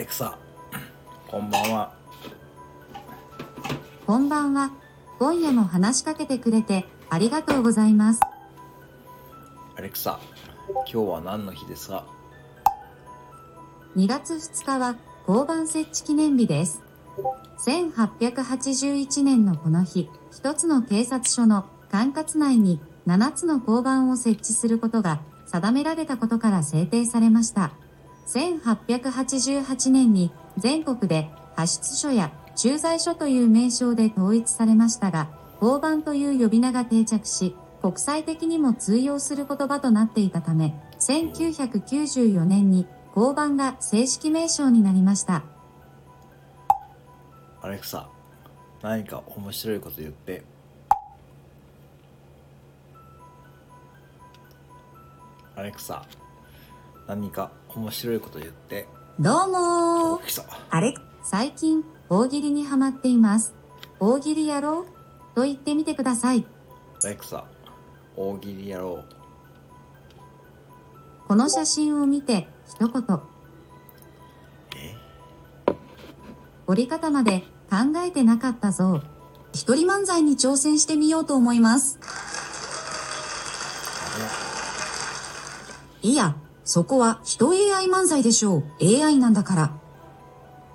レクサこんばんはこんばんは。今夜も話しかけてくれてありがとうございます。アレクサ今日は何の日ですか？2月2日は交番設置記念日です。1881年のこの日、一つの警察署の管轄内に7つの交番を設置することが定められたことから制定されました。1888年に全国で派出所や駐在所という名称で統一されましたが、交番という呼び名が定着し、国際的にも通用する言葉となっていたため、1994年に交番が正式名称になりました。アレクサ何か面白いこと言ってアレクサ何か面白いこと言ってどうもあれ？最近、大喜利にハマっています。大喜利やろうと言ってみてください。アレクサ大喜利やろうこの写真を見て、一言。え？折り方まで考えてなかったぞ。一人漫才に挑戦してみようと思います。いや、そこは人 AI 漫才でしょう。AI なんだから。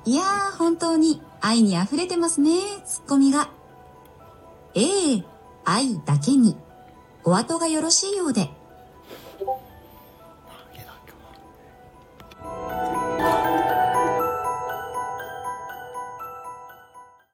いやー、本当に愛に溢れてますね、ツッコミが。ええ愛だけに。お後がよろしいようで。